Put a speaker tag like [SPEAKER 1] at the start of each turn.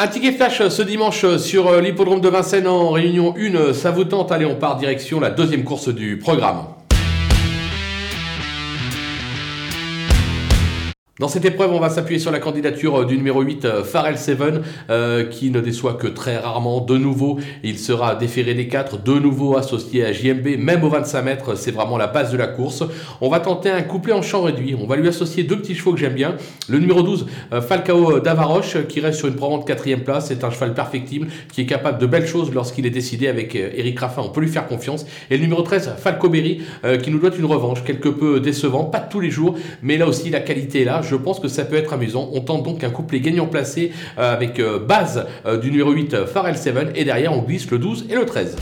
[SPEAKER 1] Un ticket flash ce dimanche sur l'hippodrome de Vincennes en réunion 1. Ça vous tente? Allez, on part direction la deuxième course du programme. Dans cette épreuve, on va s'appuyer sur la candidature euh, du numéro 8, euh, Pharrell Seven, euh, qui ne déçoit que très rarement. De nouveau, il sera déféré des 4, de nouveau associé à JMB, même au 25 mètres, c'est vraiment la base de la course. On va tenter un couplet en champ réduit. On va lui associer deux petits chevaux que j'aime bien. Le numéro 12, Falcao Davaroche, qui reste sur une probante quatrième place. C'est un cheval perfectible, qui est capable de belles choses lorsqu'il est décidé avec Eric Raffin. On peut lui faire confiance. Et le numéro 13, Falco Berry, qui nous doit une revanche, quelque peu décevant, pas tous les jours, mais là aussi la qualité est là je pense que ça peut être amusant. On tente donc un couplet gagnant placé euh, avec euh, base euh, du numéro 8 Pharrell 7 et derrière on glisse le 12 et le 13.